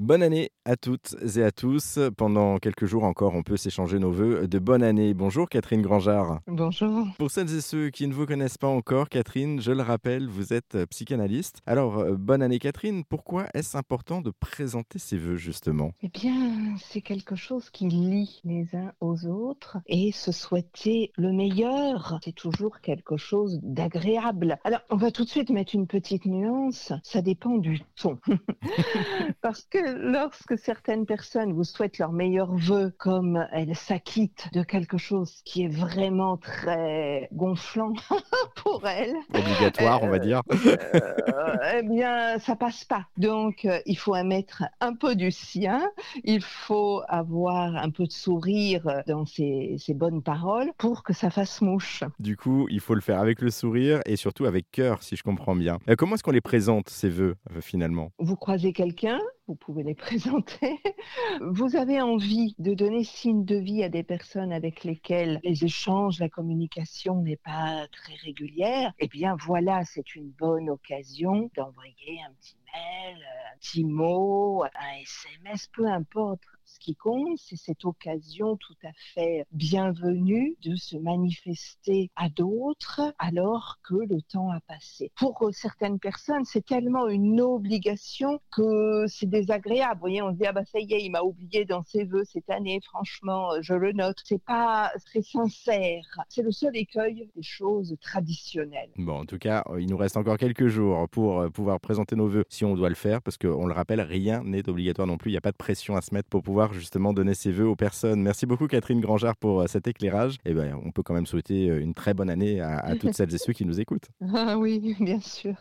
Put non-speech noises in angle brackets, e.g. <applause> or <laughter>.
Bonne année à toutes et à tous. Pendant quelques jours encore, on peut s'échanger nos vœux de bonne année. Bonjour Catherine Grangeard. Bonjour. Pour celles et ceux qui ne vous connaissent pas encore, Catherine, je le rappelle, vous êtes psychanalyste. Alors, euh, bonne année Catherine, pourquoi est-ce important de présenter ses vœux justement? Eh bien, c'est quelque chose qui lie les uns aux autres et se souhaiter le meilleur, c'est toujours quelque chose d'agréable. Alors, on va tout de suite mettre une petite nuance, ça dépend du ton. <laughs> Parce que lorsque certaines personnes vous souhaitent leurs meilleurs vœux, comme elles s'acquittent de quelque chose qui est vraiment très gonflant <laughs> pour elles, obligatoire, on va dire. euh, eh bien, ça passe pas. Donc, euh, il faut mettre un peu du sien. Il faut avoir un peu de sourire dans ses, ses bonnes paroles pour que ça fasse mouche. Du coup, il faut le faire avec le sourire et surtout avec cœur, si je comprends bien. Euh, comment est-ce qu'on les présente ces vœux euh, finalement? Vous croisez quelqu'un, vous pouvez les <laughs> présenter. Vous avez envie de donner signe de vie à des personnes avec lesquelles les échanges, la communication n'est pas très régulière. Eh bien, voilà, c'est une bonne occasion d'envoyer un petit mail, un petit mot, un SMS, peu importe. Ce qui compte, c'est cette occasion tout à fait bienvenue de se manifester à d'autres alors que le temps a passé. Pour certaines personnes, c'est tellement une obligation que c'est désagréable. Vous voyez, on se dit, ah bah ça y est, il m'a oublié dans ses vœux cette année, franchement, je le note. C'est pas très sincère. C'est le seul écueil des choses traditionnelles. Bon, en tout cas, il nous reste encore quelques jours pour euh, pouvoir présenter nos vœux si on doit le faire, parce qu'on le rappelle, rien n'est obligatoire non plus. Il n'y a pas de pression à se mettre pour pouvoir justement donner ses vœux aux personnes. Merci beaucoup Catherine Grangard pour euh, cet éclairage. Et ben, on peut quand même souhaiter euh, une très bonne année à, à toutes <laughs> celles et ceux qui nous écoutent. Ah oui, bien sûr.